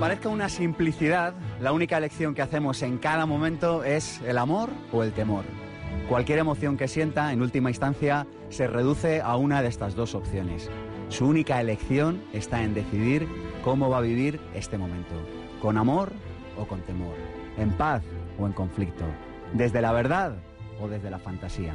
Parezca una simplicidad, la única elección que hacemos en cada momento es el amor o el temor. Cualquier emoción que sienta, en última instancia, se reduce a una de estas dos opciones. Su única elección está en decidir cómo va a vivir este momento, con amor o con temor, en paz o en conflicto, desde la verdad o desde la fantasía.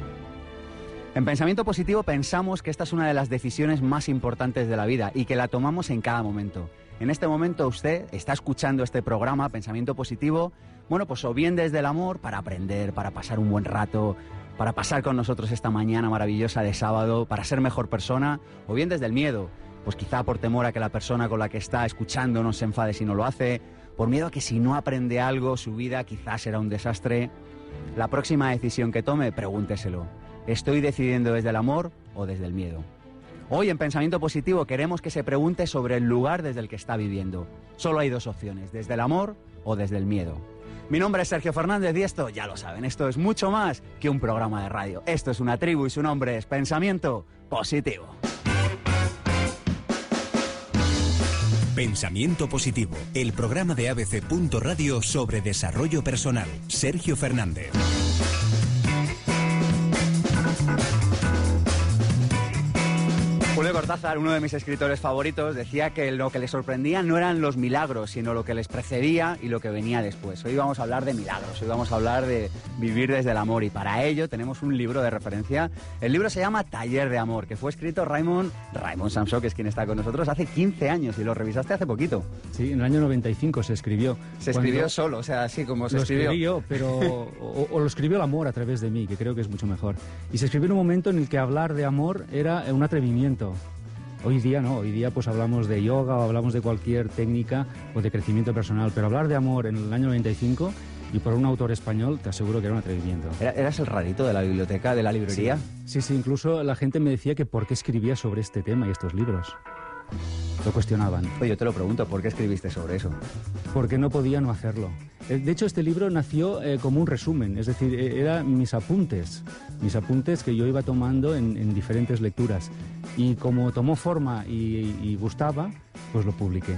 En pensamiento positivo pensamos que esta es una de las decisiones más importantes de la vida y que la tomamos en cada momento. En este momento usted está escuchando este programa, Pensamiento Positivo, bueno, pues o bien desde el amor para aprender, para pasar un buen rato, para pasar con nosotros esta mañana maravillosa de sábado, para ser mejor persona, o bien desde el miedo, pues quizá por temor a que la persona con la que está escuchando no se enfade si no lo hace, por miedo a que si no aprende algo su vida quizás será un desastre. La próxima decisión que tome, pregúnteselo. ¿Estoy decidiendo desde el amor o desde el miedo? Hoy en Pensamiento Positivo queremos que se pregunte sobre el lugar desde el que está viviendo. Solo hay dos opciones, desde el amor o desde el miedo. Mi nombre es Sergio Fernández y esto, ya lo saben, esto es mucho más que un programa de radio. Esto es una tribu y su nombre es Pensamiento Positivo. Pensamiento Positivo, el programa de ABC. Radio sobre desarrollo personal. Sergio Fernández. Julio Cortázar, uno de mis escritores favoritos, decía que lo que le sorprendía no eran los milagros, sino lo que les precedía y lo que venía después. Hoy vamos a hablar de milagros, hoy vamos a hablar de vivir desde el amor y para ello tenemos un libro de referencia. El libro se llama Taller de Amor, que fue escrito Raymond, Raymond Samso, que es quien está con nosotros, hace 15 años y lo revisaste hace poquito. Sí, en el año 95 se escribió. Se escribió solo, o sea, así como se lo escribió. escribió pero, o, o lo escribió el amor a través de mí, que creo que es mucho mejor. Y se escribió en un momento en el que hablar de amor era un atrevimiento. Hoy día no, hoy día pues hablamos de yoga o hablamos de cualquier técnica o de crecimiento personal, pero hablar de amor en el año 95 y por un autor español te aseguro que era un atrevimiento. Era- ¿Eras el rarito de la biblioteca, de la librería? Sí, sí, incluso la gente me decía que por qué escribía sobre este tema y estos libros. Lo cuestionaban. Oye, yo te lo pregunto, ¿por qué escribiste sobre eso? porque no podía no hacerlo. Eh, De hecho, este libro nació eh, como un resumen, es decir, eh, eran mis apuntes, mis apuntes que yo iba tomando en, en diferentes lecturas. Y como tomó forma y, y gustaba, pues lo publiqué.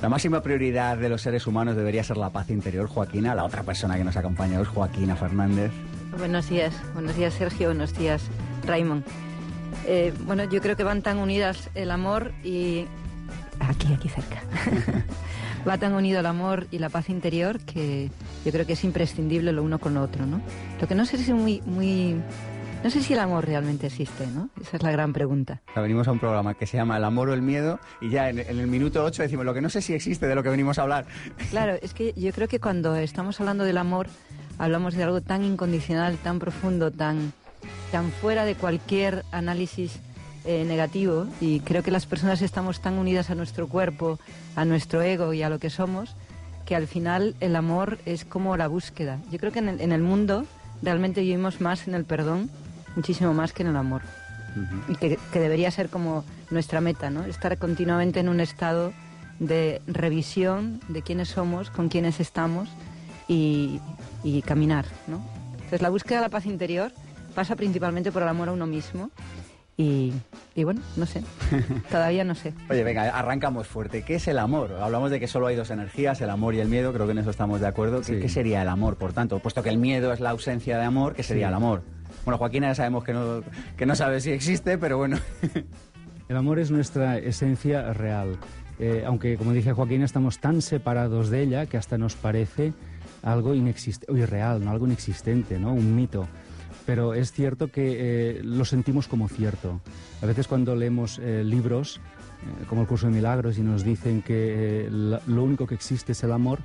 La máxima prioridad de los seres humanos debería ser la paz interior, Joaquina. La otra persona que nos acompaña es Joaquina Fernández. Buenos días, buenos días Sergio, buenos días Raymond. Eh, bueno, yo creo que van tan unidas el amor y... Aquí, aquí cerca. Va tan unido el amor y la paz interior que yo creo que es imprescindible lo uno con lo otro, ¿no? Lo que no sé si es muy, muy... No sé si el amor realmente existe, ¿no? Esa es la gran pregunta. Venimos a un programa que se llama El amor o el miedo y ya en, en el minuto 8 decimos lo que no sé si existe de lo que venimos a hablar. Claro, es que yo creo que cuando estamos hablando del amor, hablamos de algo tan incondicional, tan profundo, tan, tan fuera de cualquier análisis eh, negativo. Y creo que las personas estamos tan unidas a nuestro cuerpo, a nuestro ego y a lo que somos, que al final el amor es como la búsqueda. Yo creo que en el, en el mundo realmente vivimos más en el perdón, muchísimo más que en el amor. Y que, que debería ser como nuestra meta, ¿no? Estar continuamente en un estado de revisión de quiénes somos, con quiénes estamos y, y caminar, ¿no? Entonces la búsqueda de la paz interior pasa principalmente por el amor a uno mismo y, y bueno, no sé, todavía no sé. Oye, venga, arrancamos fuerte. ¿Qué es el amor? Hablamos de que solo hay dos energías, el amor y el miedo, creo que en eso estamos de acuerdo. ¿Qué, Sí. qué sería el amor, por tanto? Puesto que el miedo es la ausencia de amor, ¿qué sería Sí. el amor? Bueno, Joaquina ya sabemos que no, que no sabe si existe, pero bueno. El amor es nuestra esencia real. Eh, aunque, como dije Joaquín, estamos tan separados de ella que hasta nos parece algo inexistente, o irreal, ¿no? algo inexistente, ¿no? un mito. Pero es cierto que eh, lo sentimos como cierto. A veces cuando leemos eh, libros, eh, como el curso de milagros, y nos dicen que la- lo único que existe es el amor,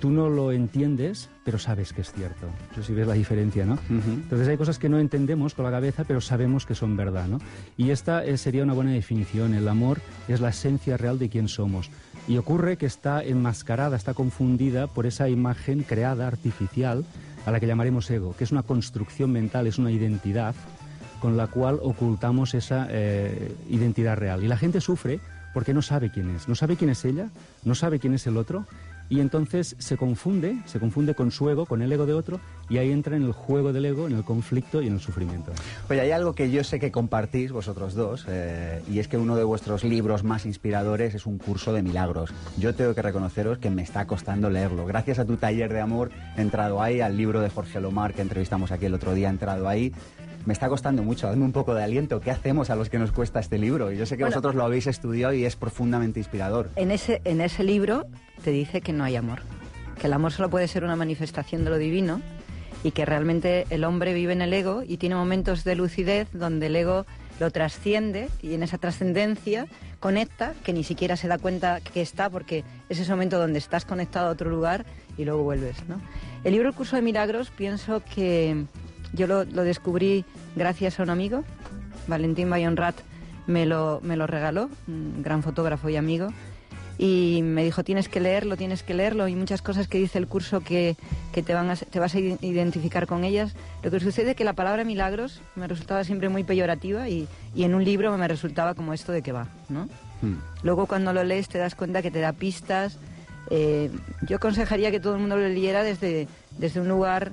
tú no lo entiendes, pero sabes que es cierto. No sé si ves la diferencia, ¿no? Entonces hay cosas que no entendemos con la cabeza, pero sabemos que son verdad, ¿no? Y esta sería una buena definición. El amor es la esencia real de quién somos. Y ocurre que está enmascarada, está confundida por esa imagen creada, artificial, a la que llamaremos ego, que es una construcción mental, es una identidad con la cual ocultamos esa eh, identidad real. Y la gente sufre porque no sabe quién es, no sabe quién es ella, no sabe quién es el otro y entonces se confunde, se confunde con su ego, con el ego de otro, y ahí entra en el juego del ego, en el conflicto y en el sufrimiento. Oye, hay algo que yo sé que compartís vosotros dos, eh, y es que uno de vuestros libros más inspiradores es un curso de milagros. Yo tengo que reconoceros que me está costando leerlo. Gracias a tu taller de amor he entrado ahí, al libro de Jorge Lomar que entrevistamos aquí el otro día entrado ahí me está costando mucho, dame un poco de aliento. ¿Qué hacemos a los que nos cuesta este libro? Y yo sé que vosotros lo habéis estudiado y es profundamente inspirador. En ese, en ese libro te dice que no hay amor, que el amor solo puede ser una manifestación de lo divino y que realmente el hombre vive en el ego y tiene momentos de lucidez donde el ego lo trasciende y en esa trascendencia conecta, que ni siquiera se da cuenta que está, porque es ese momento donde estás conectado a otro lugar y luego vuelves. ¿no? El libro El Curso de Milagros pienso que yo lo, descubrí gracias a un amigo, Valentín Bayonrat me lo, me lo regaló, un gran fotógrafo y amigo, y me dijo, tienes que leerlo, tienes que leerlo, y muchas cosas que dice el curso que, te, van a, te vas a identificar con ellas. Lo que sucede es que la palabra milagros me resultaba siempre muy peyorativa y, en un libro me resultaba como esto de que va, ¿no? Hmm. Luego cuando lo lees te das cuenta que te da pistas. Eh, yo aconsejaría que todo el mundo lo leyera desde, desde un lugar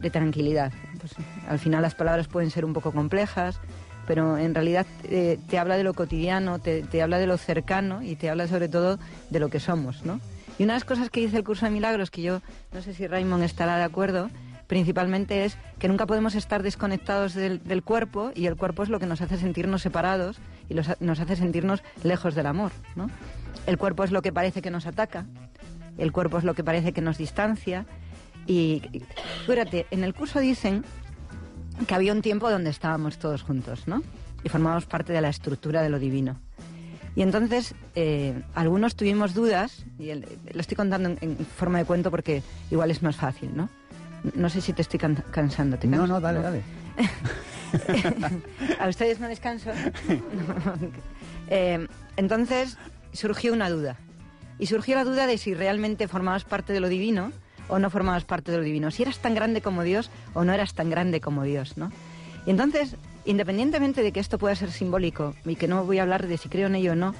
de tranquilidad. Pues, al final las palabras pueden ser un poco complejas, pero en realidad eh, te habla de lo cotidiano, te, habla de lo cercano y te habla sobre todo de lo que somos, ¿no? Y una de las cosas que dice el curso de milagros, que yo no sé si Raymond estará de acuerdo, principalmente es que nunca podemos estar desconectados del, cuerpo y el cuerpo es lo que nos hace sentirnos separados y nos hace sentirnos lejos del amor. El cuerpo es lo que parece que nos ataca, el cuerpo es lo que parece que nos distancia y fíjate, en el curso dicen que había un tiempo donde estábamos todos juntos, ¿no? Y formábamos parte de la estructura de lo divino. Y entonces eh, algunos tuvimos dudas, y lo estoy contando en, forma de cuento porque igual es más fácil, ¿no? No sé si te estoy cansando. ¿te no, no, dale, dale. ¿A ustedes no descanso? eh, entonces surgió una duda. Y surgió la duda de si realmente formabas parte de lo divino o no formabas parte de lo divino, si eras tan grande como Dios o no eras tan grande como Dios, ¿no? Y entonces, independientemente de que esto pueda ser simbólico y que no voy a hablar de si creo en ello o no,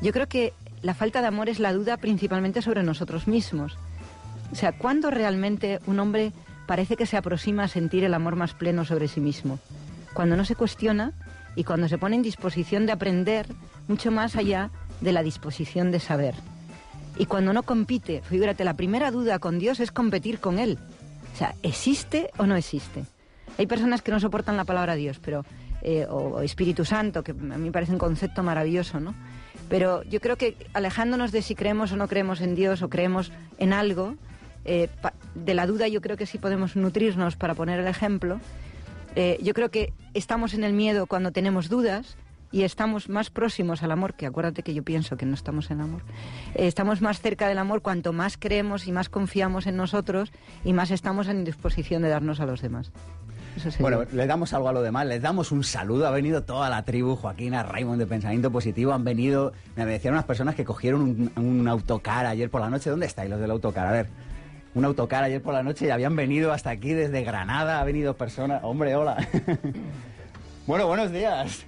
yo creo que la falta de amor es la duda principalmente sobre nosotros mismos. O sea, ¿cuándo realmente un hombre parece que se aproxima a sentir el amor más pleno sobre sí mismo? Cuando no se cuestiona y cuando se pone en disposición de aprender mucho más allá de la disposición de saber. Y cuando no compite, fíjate, la primera duda con Dios es competir con Él. O sea, ¿existe o no existe? Hay personas que no soportan la palabra Dios, pero eh, o, Espíritu Santo, que a mí me parece un concepto maravilloso, ¿no? Pero yo creo que alejándonos de si creemos o no creemos en Dios o creemos en algo, eh, de la duda yo creo que sí podemos nutrirnos para poner el ejemplo. Eh, yo creo que estamos en el miedo cuando tenemos dudas y estamos más próximos al amor, que acuérdate que yo pienso que no estamos en amor, eh, estamos más cerca del amor cuanto más creemos y más confiamos en nosotros y más estamos en disposición de darnos a los demás. Bueno, le damos algo a lo demás, les damos un saludo, ha venido toda la tribu, Joaquina, Raymond de Pensamiento Positivo, han venido, me decían unas personas que cogieron un, un autocar ayer por la noche, ¿dónde estáis los del autocar? A ver, un autocar ayer por la noche y habían venido hasta aquí desde Granada, ha venido personas, hombre, hola. bueno, buenos días.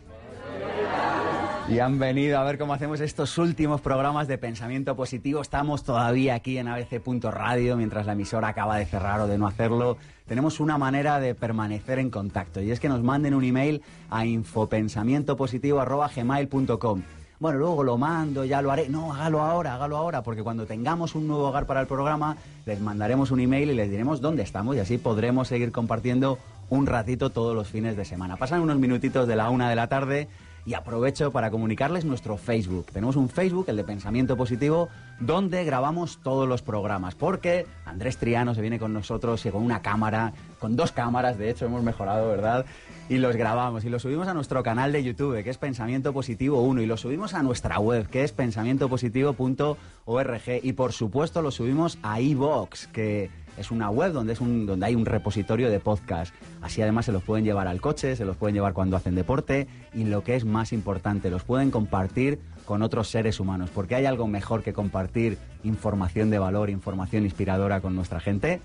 Y han venido a ver cómo hacemos estos últimos programas de pensamiento positivo. Estamos todavía aquí en abc.radio mientras la emisora acaba de cerrar o de no hacerlo. Tenemos una manera de permanecer en contacto y es que nos manden un email a infopensamientopositivo.gmail.com bueno, luego lo mando, ya lo haré. No, hágalo ahora, hágalo ahora, porque cuando tengamos un nuevo hogar para el programa, les mandaremos un email y les diremos dónde estamos y así podremos seguir compartiendo un ratito todos los fines de semana. Pasan unos minutitos de la una de la tarde y aprovecho para comunicarles nuestro Facebook. Tenemos un Facebook, el de Pensamiento Positivo, donde grabamos todos los programas, porque Andrés Triano se viene con nosotros y con una cámara, con dos cámaras, de hecho hemos mejorado, ¿verdad? Y los grabamos y los subimos a nuestro canal de YouTube, que es Pensamiento Positivo 1, y los subimos a nuestra web, que es pensamientopositivo.org, y por supuesto los subimos a iVox, que es una web donde, es donde hay un repositorio de podcast. Así además se los pueden llevar al coche, se los pueden llevar cuando hacen deporte y lo que es más importante, los pueden compartir con otros seres humanos, porque hay algo mejor que compartir información de valor, información inspiradora con nuestra gente.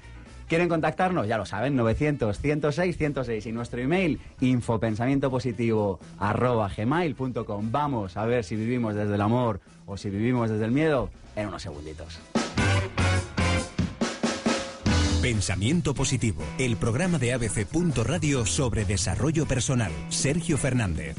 ¿Quieren contactarnos? Ya lo saben, 900 106 106 y nuestro email infopensamientopositivo@gmail.com. Vamos a ver si vivimos desde el amor o si vivimos desde el miedo en unos segunditos. Pensamiento Positivo, el programa de ABC. Radio sobre desarrollo personal. Sergio Fernández.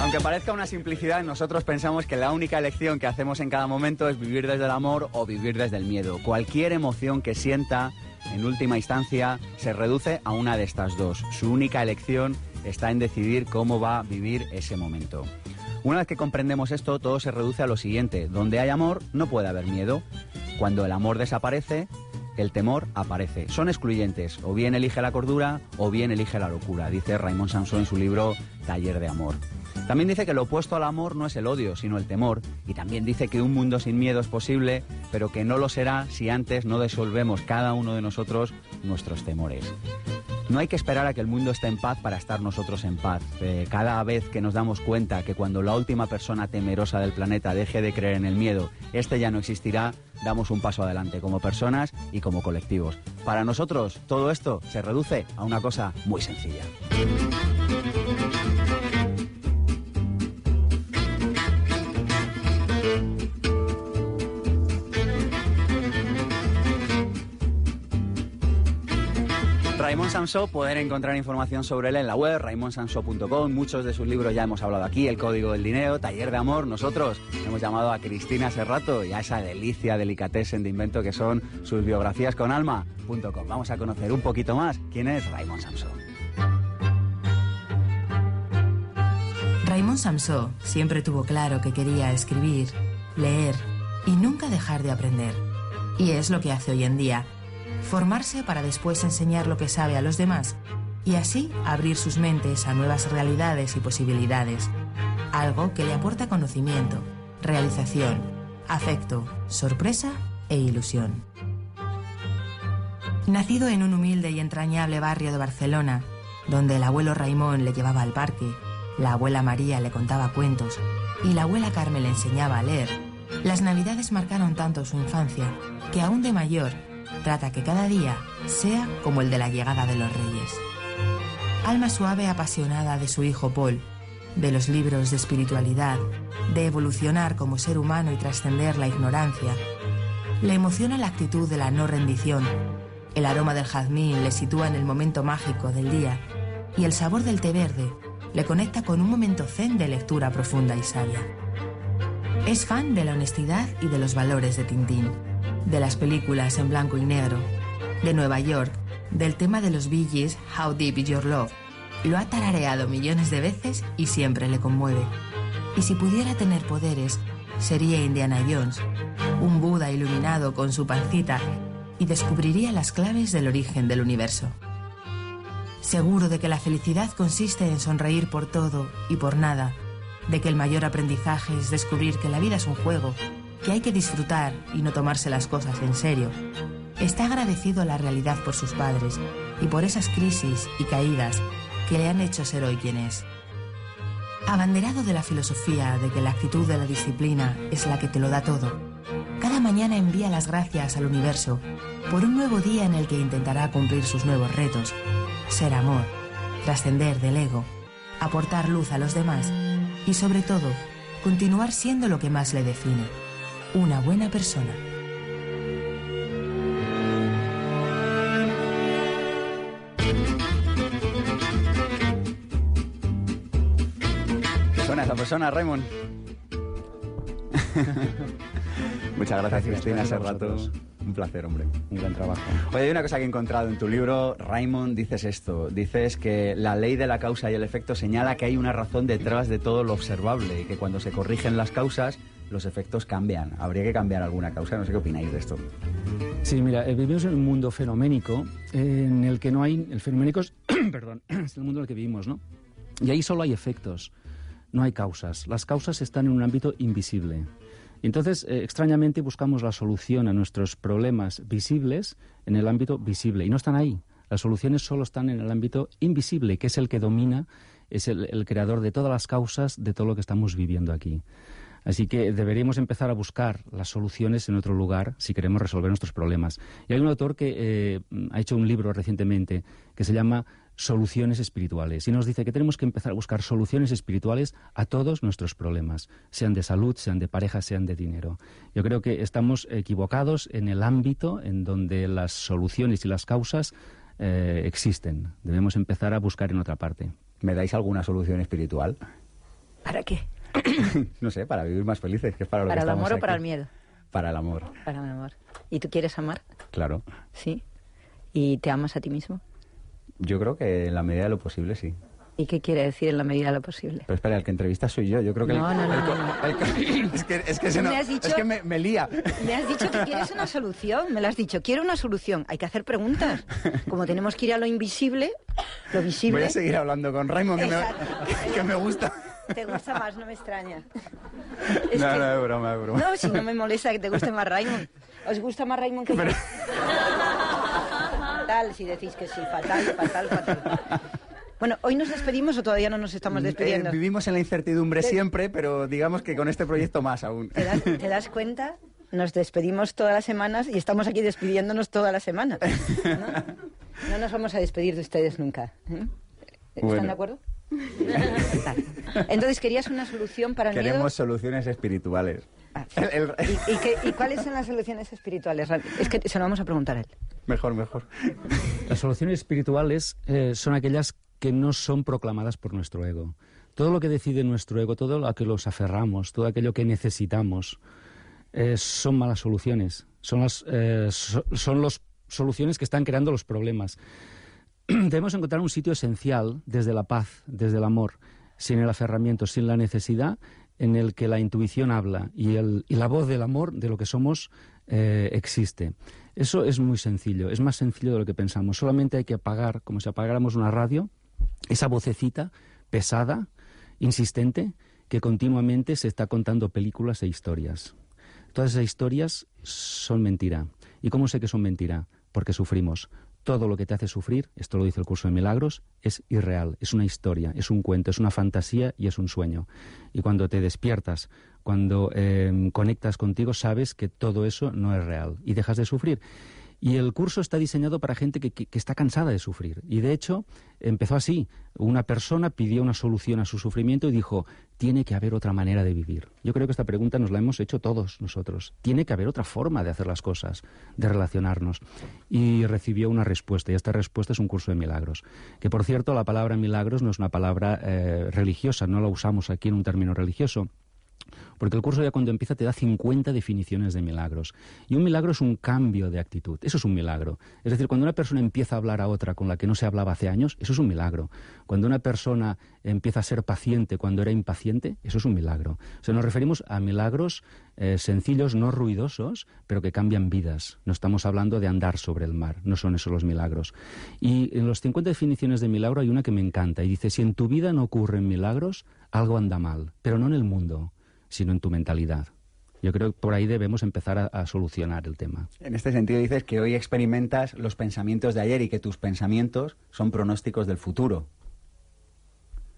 Aunque parezca una simplicidad, nosotros pensamos que la única elección que hacemos en cada momento es vivir desde el amor o vivir desde el miedo. Cualquier emoción que sienta, en última instancia, se reduce a una de estas dos. Su única elección está en decidir cómo va a vivir ese momento. Una vez que comprendemos esto, todo se reduce a lo siguiente. Donde hay amor, no puede haber miedo. Cuando el amor desaparece, el temor aparece. Son excluyentes. O bien elige la cordura o bien elige la locura, dice Raymond Samson en su libro Taller de Amor. También dice que lo opuesto al amor no es el odio, sino el temor. Y también dice que un mundo sin miedo es posible, pero que no lo será si antes no desolvemos cada uno de nosotros nuestros temores. No hay que esperar a que el mundo esté en paz para estar nosotros en paz. Eh, cada vez que nos damos cuenta que cuando la última persona temerosa del planeta deje de creer en el miedo, este ya no existirá, damos un paso adelante como personas y como colectivos. Para nosotros todo esto se reduce a una cosa muy sencilla. Raymond Samso, poder encontrar información sobre él en la web, raymonsamso.com. Muchos de sus libros ya hemos hablado aquí, El Código del Dinero, Taller de Amor. Nosotros hemos llamado a Cristina Serrato y a esa delicia, delicatessen de invento que son sus biografías con alma.com. Vamos a conocer un poquito más quién es Raymond Samso. Raymond Samso siempre tuvo claro que quería escribir, leer y nunca dejar de aprender. Y es lo que hace hoy en día formarse para después enseñar lo que sabe a los demás y así abrir sus mentes a nuevas realidades y posibilidades, algo que le aporta conocimiento, realización, afecto, sorpresa e ilusión. Nacido en un humilde y entrañable barrio de Barcelona, donde el abuelo Raimón le llevaba al parque, la abuela María le contaba cuentos y la abuela Carmen le enseñaba a leer, las navidades marcaron tanto su infancia que aún de mayor trata que cada día sea como el de la llegada de los reyes. Alma suave apasionada de su hijo Paul, de los libros de espiritualidad, de evolucionar como ser humano y trascender la ignorancia, le emociona la actitud de la no rendición. El aroma del jazmín le sitúa en el momento mágico del día y el sabor del té verde le conecta con un momento zen de lectura profunda y sabia. Es fan de la honestidad y de los valores de Tintín de las películas en blanco y negro, de Nueva York, del tema de los Bee Gees, How Deep Is Your Love. Lo ha tarareado millones de veces y siempre le conmueve. Y si pudiera tener poderes, sería Indiana Jones, un Buda iluminado con su pancita y descubriría las claves del origen del universo. Seguro de que la felicidad consiste en sonreír por todo y por nada, de que el mayor aprendizaje es descubrir que la vida es un juego que hay que disfrutar y no tomarse las cosas en serio. Está agradecido a la realidad por sus padres y por esas crisis y caídas que le han hecho ser hoy quien es. Abanderado de la filosofía de que la actitud de la disciplina es la que te lo da todo, cada mañana envía las gracias al universo por un nuevo día en el que intentará cumplir sus nuevos retos, ser amor, trascender del ego, aportar luz a los demás y sobre todo, continuar siendo lo que más le define una buena persona. suena esa persona, Raymond? Muchas gracias, Cristina, hace rato. Un placer, hombre. Un gran trabajo. Oye, hay una cosa que he encontrado en tu libro, Raymond, dices esto. Dices que la ley de la causa y el efecto señala que hay una razón detrás de todo lo observable y que cuando se corrigen las causas, los efectos cambian. Habría que cambiar alguna causa. No sé qué opináis de esto. Sí, mira, eh, vivimos en un mundo fenoménico en el que no hay... El fenoménico es, perdón, es el mundo en el que vivimos, ¿no? Y ahí solo hay efectos, no hay causas. Las causas están en un ámbito invisible. Entonces, eh, extrañamente, buscamos la solución a nuestros problemas visibles en el ámbito visible. Y no están ahí. Las soluciones solo están en el ámbito invisible, que es el que domina, es el creador de todas las causas de todo lo que estamos viviendo aquí. Así que deberíamos empezar a buscar las soluciones en otro lugar si queremos resolver nuestros problemas. Y hay un autor que eh, ha hecho un libro recientemente que se llama soluciones espirituales. Y nos dice que tenemos que empezar a buscar soluciones espirituales a todos nuestros problemas, sean de salud, sean de pareja, sean de dinero. Yo creo que estamos equivocados en el ámbito en donde las soluciones y las causas eh, existen. Debemos empezar a buscar en otra parte. ¿Me dais alguna solución espiritual? ¿Para qué? no sé, para vivir más felices, que es para lo ¿Para que el amor o aquí. para el miedo? Para el amor, Para el amor. ¿Y tú quieres amar? claro. Sí. ¿Y te amas a ti mismo? Yo creo que en la medida de lo posible sí. ¿Y qué quiere decir en la medida de lo posible? Pero espera, el que entrevista soy yo. Yo creo que el- No, no, no, el- no, no. el- es que es que, se Me no- dicho- es que me, me lía. Me has dicho que quieres una solución, me lo has dicho, quiero una solución. Hay que hacer preguntas. Como tenemos que ir a lo invisible, lo visible... Voy a seguir hablando con Raymond, que me, que me gusta. Te gusta más, no me extraña. Es no, que- no, es broma, es broma. No, si no me molesta que te guste más Raymond. ¿Os gusta más Raymond que yo? Fatal, si decís que sí, fatal, fatal, fatal. Bueno, ¿hoy nos despedimos o todavía no nos estamos despidiendo? Eh, vivimos en la incertidumbre siempre, pero digamos que con este proyecto más aún. ¿Te das, te das cuenta? Nos despedimos todas las semanas y estamos aquí despidiéndonos todas las semanas. ¿no? No nos vamos a despedir de ustedes nunca. ¿eh? ¿Están Bueno. de acuerdo? Entonces, ¿querías una solución para el Queremos miedo? soluciones espirituales. Ah, El- el- ¿Y, y qué- y cuáles son las soluciones espirituales? Es que se lo vamos a preguntar a él. Mejor, mejor. Las soluciones espirituales eh, son aquellas que no son proclamadas por nuestro ego. Todo lo que decide nuestro ego, todo lo a que los aferramos, todo aquello que necesitamos, eh, son malas soluciones. Son las eh, so- son los soluciones que están creando los problemas. Debemos encontrar un sitio esencial desde la paz, desde el amor, sin el aferramiento, sin la necesidad, en el que la intuición habla y, la voz del amor, de lo que somos, eh, existe. Eso es muy sencillo, es más sencillo de lo que pensamos. Solamente hay que apagar, como si apagáramos una radio, esa vocecita pesada, insistente, que continuamente se está contando películas e historias. Todas esas historias son mentira. ¿Y cómo sé que son mentira? Porque sufrimos. Todo lo que te hace sufrir, esto lo dice el curso de milagros, es irreal, es una historia, es un cuento, es una fantasía y es un sueño. Y cuando te despiertas, cuando eh, conectas contigo, sabes que todo eso no es real y dejas de sufrir. Y el curso está diseñado para gente que, está cansada de sufrir. Y de hecho, empezó así. Una persona pidió una solución a su sufrimiento y dijo, tiene que haber otra manera de vivir. Yo creo que esta pregunta nos la hemos hecho todos nosotros. Tiene que haber otra forma de hacer las cosas, de relacionarnos. Y recibió una respuesta. Y esta respuesta es un curso de milagros. Que por cierto, la palabra milagros no es una palabra eh, religiosa, no la usamos aquí en un término religioso. Porque el curso ya cuando empieza te da 50 definiciones de milagros. Y un milagro es un cambio de actitud. Eso es un milagro. Es decir, cuando una persona empieza a hablar a otra con la que no se hablaba hace años, eso es un milagro. Cuando una persona empieza a ser paciente cuando era impaciente, eso es un milagro. O sea, nos referimos a milagros eh, sencillos, no ruidosos, pero que cambian vidas. No estamos hablando de andar sobre el mar. No son esos los milagros. Y en los 50 definiciones de milagro hay una que me encanta. Y dice, si en tu vida no ocurren milagros, algo anda mal. Pero no en el mundo sino en tu mentalidad. Yo creo que por ahí debemos empezar a, a solucionar el tema. En este sentido dices que hoy experimentas los pensamientos de ayer y que tus pensamientos son pronósticos del futuro.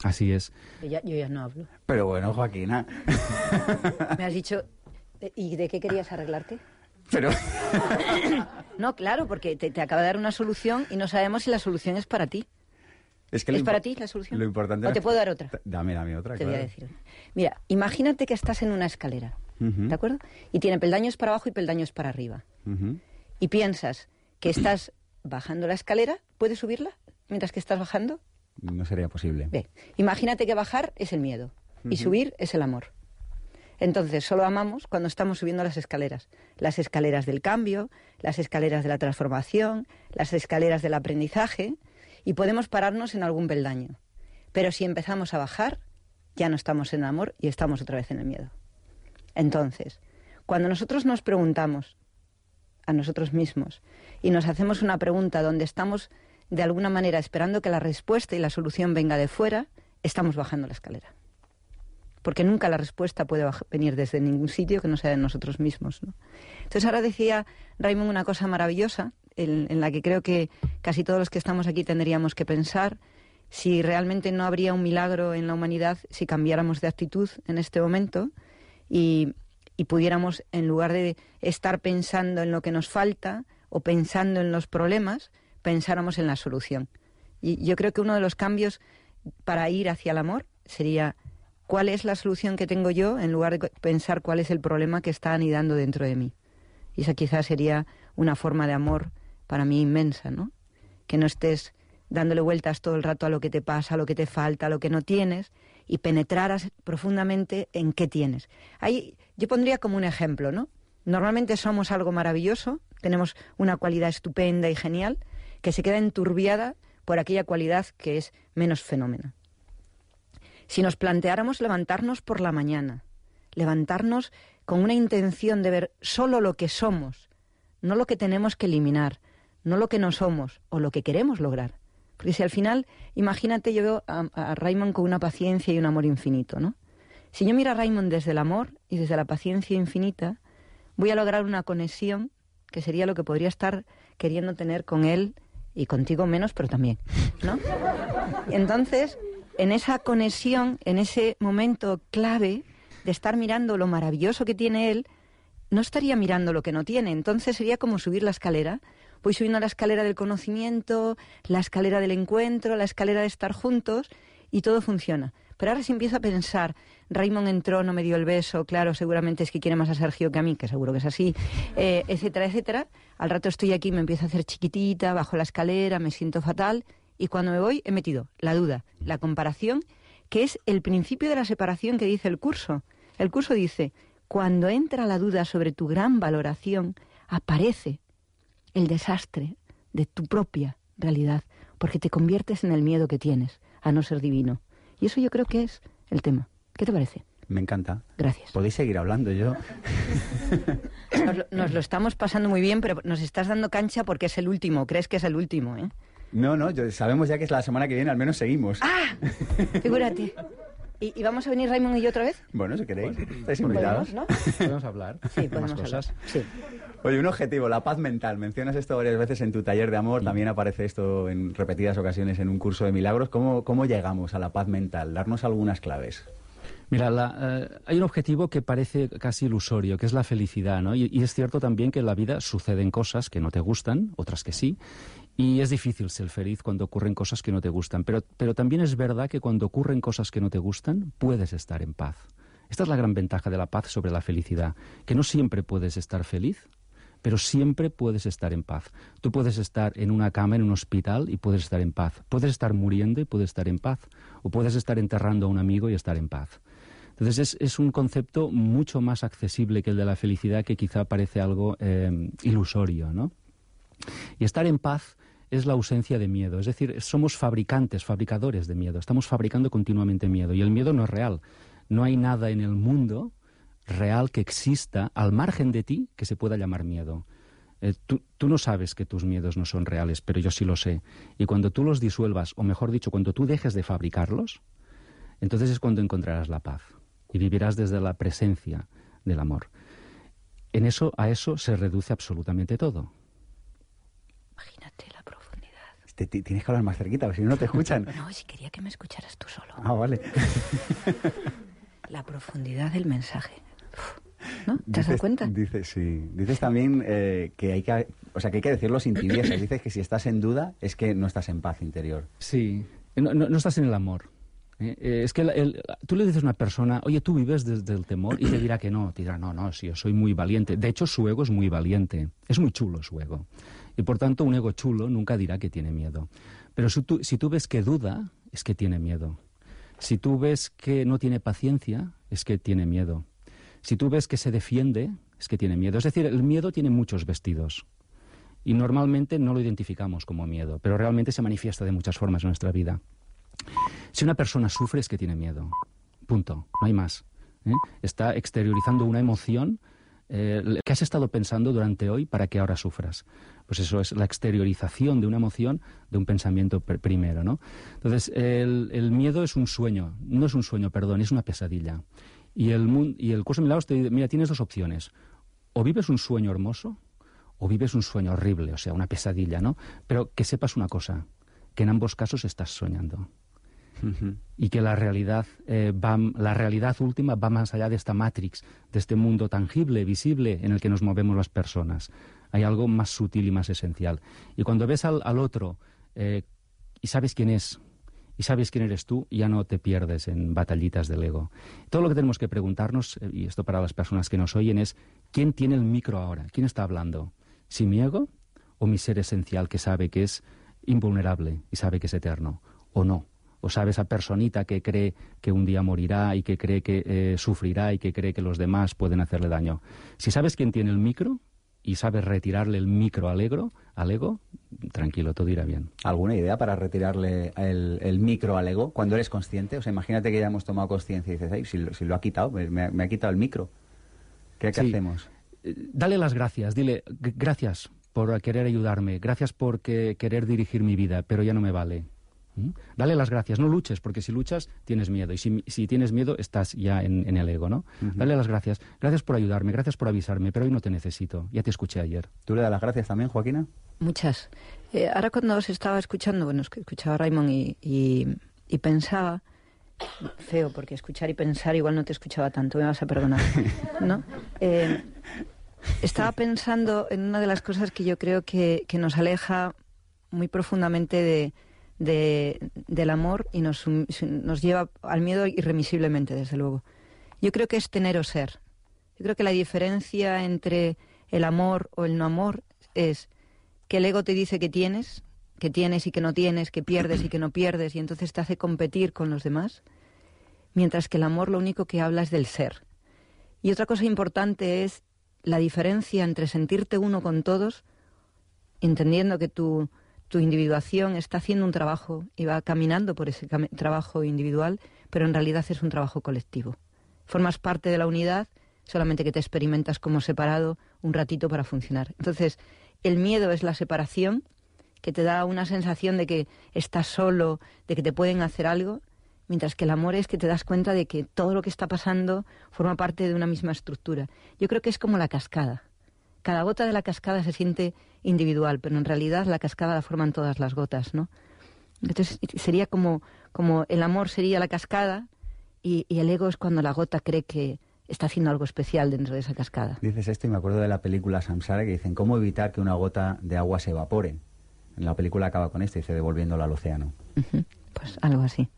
Así es. Yo ya, yo ya no hablo. Pero bueno, Joaquina. Me has dicho, ¿y de qué querías arreglarte? Pero No, claro, porque te, te acaba de dar una solución y no sabemos si la solución es para ti. Es que ¿Es para ti la solución? Lo importante ¿O te puedo dar otra? Dame, dame otra. Te voy a decir. Mira, imagínate que estás en una escalera, ¿de acuerdo? Y tiene peldaños para abajo y peldaños para arriba. Y piensas que estás bajando la escalera, ¿puedes subirla mientras que estás bajando? No sería posible. Ve, imagínate que bajar es el miedo y subir es el amor. Entonces, solo amamos cuando estamos subiendo las escaleras. Las escaleras del cambio, las escaleras de la transformación, las escaleras del aprendizaje, y podemos pararnos en algún peldaño. Pero si empezamos a bajar, ya no estamos en el amor y estamos otra vez en el miedo. Entonces, cuando nosotros nos preguntamos a nosotros mismos y nos hacemos una pregunta donde estamos de alguna manera esperando que la respuesta y la solución venga de fuera, estamos bajando la escalera. Porque nunca la respuesta puede venir desde ningún sitio que no sea de nosotros mismos. Entonces ahora decía Raymond una cosa maravillosa en, la que creo que casi todos los que estamos aquí tendríamos que pensar si realmente no habría un milagro en la humanidad si cambiáramos de actitud en este momento y, y pudiéramos, en lugar de estar pensando en lo que nos falta o pensando en los problemas, pensáramos en la solución. Y yo creo que uno de los cambios para ir hacia el amor sería cuál es la solución que tengo yo en lugar de pensar cuál es el problema que está anidando dentro de mí. Y esa quizás sería una forma de amor para mí inmensa, ¿no? Que no estés dándole vueltas todo el rato a lo que te pasa, a lo que te falta, a lo que no tienes, y penetraras profundamente en qué tienes. Ahí yo pondría como un ejemplo, ¿no? Normalmente somos algo maravilloso, tenemos una cualidad estupenda y genial, que se queda enturbiada por aquella cualidad que es menos fenómeno. Si nos planteáramos levantarnos por la mañana, levantarnos con una intención de ver solo lo que somos, no lo que tenemos que eliminar, no lo que no somos o lo que queremos lograr. Porque si al final, imagínate, yo veo a, Raymond con una paciencia y un amor infinito, ¿no? Si yo miro a Raymond desde el amor y desde la paciencia infinita, voy a lograr una conexión que sería lo que podría estar queriendo tener con él y contigo menos, pero también, ¿no? Entonces, en esa conexión, en ese momento clave de estar mirando lo maravilloso que tiene él, no estaría mirando lo que no tiene. Entonces sería como subir la escalera. Voy subiendo la escalera del conocimiento, la escalera del encuentro, la escalera de estar juntos y todo funciona. Pero ahora si empiezo a pensar, Raymond entró, no me dio el beso, claro, seguramente es que quiere más a Sergio que a mí, que seguro que es así, eh, etcétera, etcétera. Al rato estoy aquí, me empiezo a hacer chiquitita, bajo la escalera, me siento fatal y cuando me voy he metido la duda, la comparación, que es el principio de la separación que dice el curso. El curso dice, cuando entra la duda sobre tu gran valoración, aparece el desastre de tu propia realidad, porque te conviertes en el miedo que tienes a no ser divino. Y eso yo creo que es el tema. ¿Qué te parece? Me encanta. Gracias. Podéis seguir hablando, yo. Nos lo, estamos pasando muy bien, pero nos estás dando cancha porque es el último. Crees que es el último, ¿eh? No, no, sabemos ya que es la semana que viene, al menos seguimos. ¡Ah! Figúrate. ¿Y, vamos a venir Raymond y yo otra vez? Bueno, si queréis. Estáis invitados. ¿no? Podemos hablar. Sí, podemos cosas. Sí. Oye, un objetivo, la paz mental. Mencionas esto varias veces en tu taller de amor, también aparece esto en repetidas ocasiones en un curso de milagros. ¿Cómo, cómo llegamos a la paz mental? Darnos algunas claves. Mira, eh, hay un objetivo que parece casi ilusorio, que es la felicidad, ¿no? Y, es cierto también que en la vida suceden cosas que no te gustan, otras que sí, y es difícil ser feliz cuando ocurren cosas que no te gustan, pero, pero también es verdad que cuando ocurren cosas que no te gustan, puedes estar en paz. Esta es la gran ventaja de la paz sobre la felicidad, que no siempre puedes estar feliz, pero siempre puedes estar en paz. Tú puedes estar en una cama, en un hospital, y puedes estar en paz. Puedes estar muriendo y puedes estar en paz. O puedes estar enterrando a un amigo y estar en paz. Entonces es, un concepto mucho más accesible que el de la felicidad que quizá parece algo eh, ilusorio, ¿no? Y estar en paz es la ausencia de miedo. Es decir, somos fabricantes, fabricadores de miedo. Estamos fabricando continuamente miedo. Y el miedo no es real. No hay nada en el mundo real que exista al margen de ti que se pueda llamar miedo. Eh, tú, tú, no sabes que tus miedos no son reales, pero yo sí lo sé. Y cuando tú los disuelvas, o mejor dicho, cuando tú dejes de fabricarlos, entonces es cuando encontrarás la paz y vivirás desde la presencia del amor. En eso, a eso se reduce absolutamente todo. Imagínate la profundidad. tienes que hablar más cerquita, si no, no te escuchan. No, si quería que me escucharas tú solo. Ah, vale. la profundidad del mensaje. ¿No? ¿Te has dado cuenta? Dices, sí. Dices también eh, que hay que, o sea, que hay que decirlo sin tibieza. Dices que si estás en duda es que no estás en paz interior. Sí, no estás en el amor. ¿Eh? Eh, es que tú le dices a una persona, oye, tú vives desde el temor, y te dirá que no, te dirá, no, no, sí, yo soy muy valiente. De hecho, su ego es muy valiente, es muy chulo su ego. Y por tanto, un ego chulo nunca dirá que tiene miedo. Pero si tú, si tú ves que duda, es que tiene miedo. Si tú ves que no tiene paciencia, es que tiene miedo. Si tú ves que se defiende, es que tiene miedo. Es decir, el miedo tiene muchos vestidos. Y normalmente no lo identificamos como miedo, pero realmente se manifiesta de muchas formas en nuestra vida. Si una persona sufre es que tiene miedo. Punto. No hay más. ¿eh? Está exteriorizando una emoción eh, que has estado pensando durante hoy para que ahora sufras. Pues eso es la exteriorización de una emoción de un pensamiento primero, ¿no? Entonces, el, miedo es un sueño, no es un sueño, perdón, es una pesadilla. Y el, y el curso de milagros te dice, mira, tienes dos opciones. O vives un sueño hermoso, o vives un sueño horrible, o sea, una pesadilla, ¿no? Pero que sepas una cosa, que en ambos casos estás soñando. Y que la realidad, eh, va, la realidad última va más allá de esta matrix, de este mundo tangible, visible, en el que nos movemos las personas. Hay algo más sutil y más esencial. Y cuando ves al, otro eh, y sabes quién es, y sabes quién eres tú, ya no te pierdes en batallitas del ego. Todo lo que tenemos que preguntarnos, eh, y esto para las personas que nos oyen, es ¿quién tiene el micro ahora? ¿Quién está hablando? ¿Si mi ego o mi ser esencial que sabe que es invulnerable y sabe que es eterno? ¿O no? ¿O sabe esa personita que cree que un día morirá y que cree que eh, sufrirá y que cree que los demás pueden hacerle daño? Si sabes quién tiene el micro, y sabes retirarle el micro al ego, al ego, tranquilo, todo irá bien. ¿Alguna idea para retirarle el, micro al ego cuando eres consciente? O sea, imagínate que ya hemos tomado conciencia y dices, si, lo, ha quitado, me, ha quitado el micro. ¿Qué, hacemos? Eh, dale las gracias, dile gracias por querer ayudarme, gracias por querer dirigir mi vida, pero ya no me vale. ¿Mm? Dale las gracias, no luches, porque si luchas tienes miedo. Y si, tienes miedo estás ya en, el ego, ¿no? Dale las gracias. Gracias por ayudarme, gracias por avisarme, pero hoy no te necesito. Ya te escuché ayer. ¿Tú le das las gracias también, Joaquina? Muchas. Eh, ahora cuando os estaba escuchando, bueno, escuchaba a Raymond y, pensaba, feo, porque escuchar y pensar igual no te escuchaba tanto, me vas a perdonar, ¿no? Eh, estaba pensando en una de las cosas que yo creo que nos aleja muy profundamente de de, del amor y nos, nos lleva al miedo irremisiblemente, desde luego. Yo creo que es tener o ser. Yo creo que la diferencia entre el amor o el no amor es que el ego te dice que tienes, que tienes y que no tienes, que pierdes y que no pierdes, y entonces te hace competir con los demás, mientras que el amor lo único que habla es del ser. Y otra cosa importante es la diferencia entre sentirte uno con todos, entendiendo que tu tu individuación está haciendo un trabajo y va caminando por ese trabajo individual, pero en realidad es un trabajo colectivo. Formas parte de la unidad, solamente que te experimentas como separado un ratito para funcionar. Entonces, el miedo es la separación, que te da una sensación de que estás solo, de que te pueden hacer algo, mientras que el amor es que te das cuenta de que todo lo que está pasando forma parte de una misma estructura. Yo creo que es como la cascada cada gota de la cascada se siente individual, pero en realidad la cascada la forman todas las gotas, ¿no? Entonces sería como, como el amor sería la cascada y, el ego es cuando la gota cree que está haciendo algo especial dentro de esa cascada. Dices esto y me acuerdo de la película Samsara que dicen cómo evitar que una gota de agua se evapore. En la película acaba con esto y dice devolviéndola al océano. Pues algo así.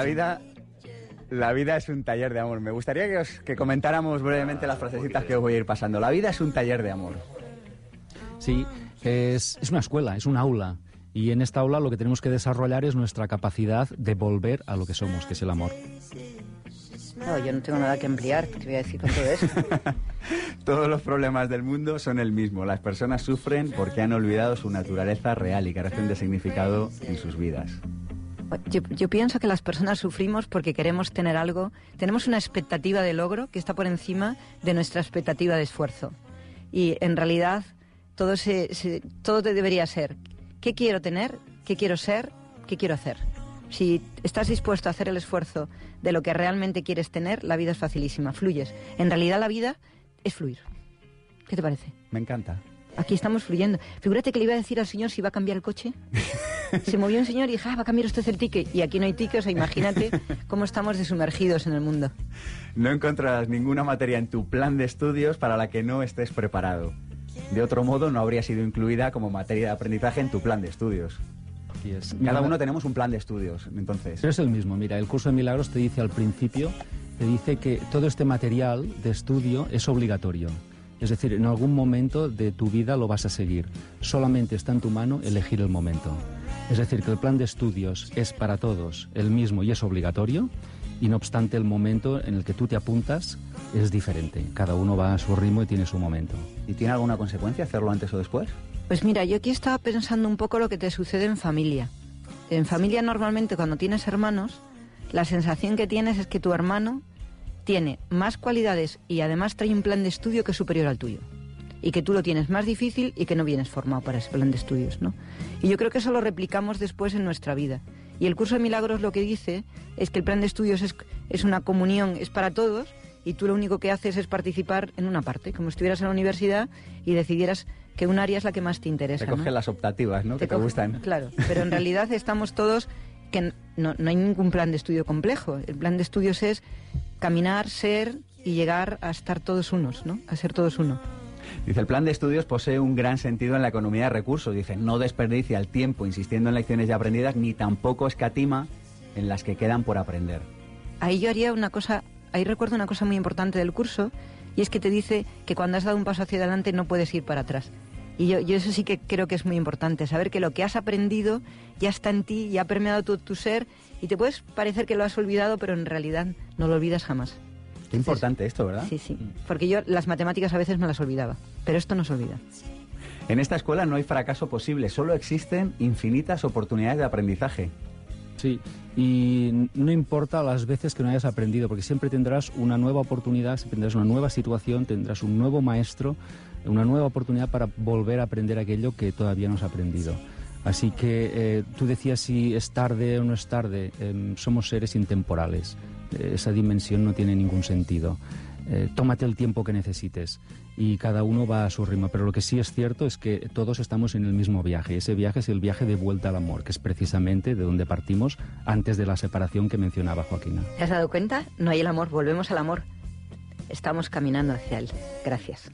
La vida, la vida es un taller de amor. Me gustaría que, os, que comentáramos brevemente las frasecitas que os voy a ir pasando. La vida es un taller de amor. Sí, es, es una escuela, es un aula. Y en esta aula lo que tenemos que desarrollar es nuestra capacidad de volver a lo que somos, que es el amor. No, yo no tengo nada que ampliar, te voy a decir con todo eso. Todos los problemas del mundo son el mismo. Las personas sufren porque han olvidado su naturaleza real y carecen de significado en sus vidas. Yo, pienso que las personas sufrimos porque queremos tener algo, tenemos una expectativa de logro que está por encima de nuestra expectativa de esfuerzo. Y en realidad todo, se, todo debería ser, ¿qué quiero tener? ¿Qué quiero ser? ¿Qué quiero hacer? Si estás dispuesto a hacer el esfuerzo de lo que realmente quieres tener, la vida es facilísima, fluyes. En realidad la vida es fluir. ¿Qué te parece? Me encanta. Aquí estamos fluyendo. Figúrate que le iba a decir al señor si va a cambiar el coche. Se movió un señor y dijo, ah, va a cambiar usted el ticket. Y aquí no hay ticket, o sea, imagínate cómo estamos desumergidos en el mundo. No encontrarás ninguna materia en tu plan de estudios para la que no estés preparado. De otro modo, no habría sido incluida como materia de aprendizaje en tu plan de estudios. Cada uno tenemos un plan de estudios, entonces. es el mismo. Mira, el curso de milagros te dice al principio, te dice que todo este material de estudio es obligatorio. Es decir, en algún momento de tu vida lo vas a seguir. Solamente está en tu mano elegir el momento. Es decir, que el plan de estudios es para todos el mismo y es obligatorio, y no obstante el momento en el que tú te apuntas es diferente. Cada uno va a su ritmo y tiene su momento. ¿Y tiene alguna consecuencia hacerlo antes o después? Pues mira, yo aquí estaba pensando un poco lo que te sucede en familia. En familia normalmente cuando tienes hermanos, la sensación que tienes es que tu hermano tiene más cualidades y además trae un plan de estudio que es superior al tuyo. Y que tú lo tienes más difícil y que no vienes formado para ese plan de estudios, ¿no? Y yo creo que eso lo replicamos después en nuestra vida. Y el curso de milagros lo que dice es que el plan de estudios es, es una comunión, es para todos, y tú lo único que haces es participar en una parte, como si estuvieras en la universidad y decidieras que un área es la que más te interesa. Te cogen las optativas, ¿no? que te gustan. Claro, pero en realidad estamos todos que no, no hay ningún plan de estudio complejo. El plan de estudios es caminar, ser y llegar a estar todos unos, ¿no? A ser todos uno. Dice, el plan de estudios posee un gran sentido en la economía de recursos. Dice, no desperdicia el tiempo insistiendo en lecciones ya aprendidas, ni tampoco escatima en las que quedan por aprender. Ahí yo haría una cosa, ahí recuerdo una cosa muy importante del curso, y es que te dice que cuando has dado un paso hacia adelante no puedes ir para atrás. Y yo, yo, eso sí que creo que es muy importante, saber que lo que has aprendido ya está en ti, ya ha permeado tu, tu ser y te puedes parecer que lo has olvidado, pero en realidad no lo olvidas jamás. Qué importante esto, ¿verdad? Sí, sí. Porque yo las matemáticas a veces me las olvidaba, pero esto no se olvida. En esta escuela no hay fracaso posible, solo existen infinitas oportunidades de aprendizaje. Sí, y no importa las veces que no hayas aprendido, porque siempre tendrás una nueva oportunidad, tendrás una nueva situación, tendrás un nuevo maestro, una nueva oportunidad para volver a aprender aquello que todavía no has aprendido. Así que eh, tú decías si es tarde o no es tarde, eh, somos seres intemporales, eh, esa dimensión no tiene ningún sentido. Eh, tómate el tiempo que necesites y cada uno va a su ritmo. Pero lo que sí es cierto es que todos estamos en el mismo viaje. Ese viaje es el viaje de vuelta al amor, que es precisamente de donde partimos antes de la separación que mencionaba Joaquina. ¿Te has dado cuenta? No hay el amor, volvemos al amor. Estamos caminando hacia él. Gracias.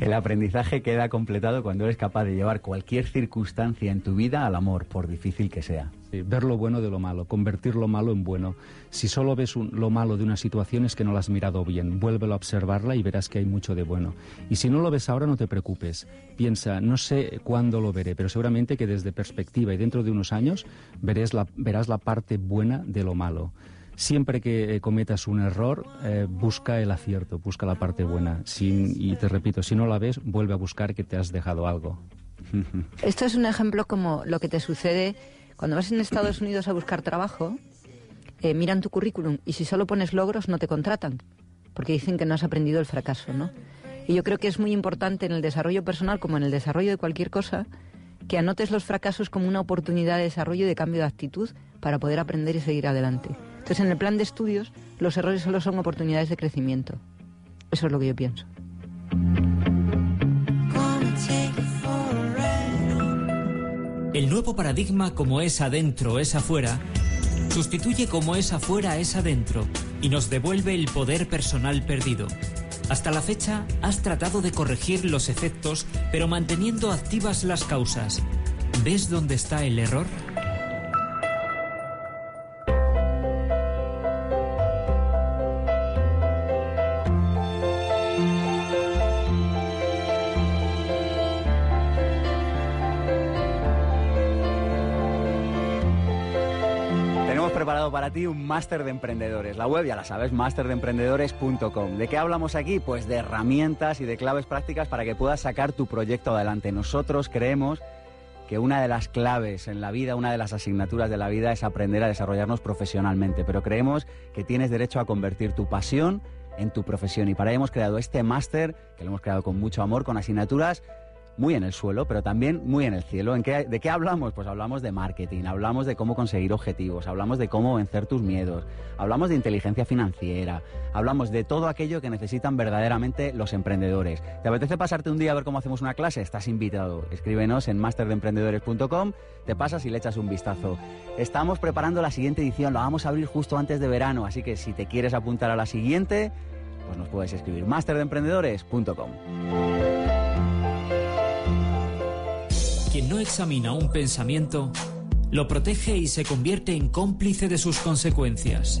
El aprendizaje queda completado cuando eres capaz de llevar cualquier circunstancia en tu vida al amor, por difícil que sea. ver lo bueno de lo malo, convertir lo malo en bueno. Si solo ves lo malo de una situación es que no la has mirado bien. Vuélvelo a observarla y verás que hay mucho de bueno. Y si no lo ves ahora, no te preocupes. Piensa, no sé cuándo lo veré, pero seguramente que desde perspectiva y dentro de unos años la, verás la parte buena de lo malo siempre que cometas un error, eh, busca el acierto, busca la parte buena. y te repito, si no la ves, vuelve a buscar que te has dejado algo. Esto es un ejemplo como lo que te sucede cuando vas en Estados Unidos a buscar trabajo, eh, miran tu currículum y si solo pones logros no te contratan, porque dicen que no has aprendido el fracaso, ¿no? Y yo creo que es muy importante en el desarrollo personal como en el desarrollo de cualquier cosa que anotes los fracasos como una oportunidad de desarrollo y de cambio de actitud para poder aprender y seguir adelante. Entonces, en el plan de estudios, los errores solo son oportunidades de crecimiento. Eso es lo que yo pienso. El nuevo paradigma como es adentro es afuera, sustituye como es afuera es adentro y nos devuelve el poder personal perdido. Hasta la fecha has tratado de corregir los efectos, pero manteniendo activas las causas. ¿Ves dónde está el error? Un máster de emprendedores. La web ya la sabes, masterdeemprendedores.com. ¿De qué hablamos aquí? Pues de herramientas y de claves prácticas para que puedas sacar tu proyecto adelante. Nosotros creemos que una de las claves en la vida, una de las asignaturas de la vida es aprender a desarrollarnos profesionalmente, pero creemos que tienes derecho a convertir tu pasión en tu profesión y para ello hemos creado este máster que lo hemos creado con mucho amor, con asignaturas muy en el suelo, pero también muy en el cielo. ¿En qué, ¿De qué hablamos? Pues hablamos de marketing, hablamos de cómo conseguir objetivos, hablamos de cómo vencer tus miedos, hablamos de inteligencia financiera, hablamos de todo aquello que necesitan verdaderamente los emprendedores. ¿Te apetece pasarte un día a ver cómo hacemos una clase? Estás invitado. Escríbenos en masterdeemprendedores.com, te pasas y le echas un vistazo. Estamos preparando la siguiente edición, lo vamos a abrir justo antes de verano, así que si te quieres apuntar a la siguiente, pues nos puedes escribir masterdeemprendedores.com. Quien no examina un pensamiento, lo protege y se convierte en cómplice de sus consecuencias.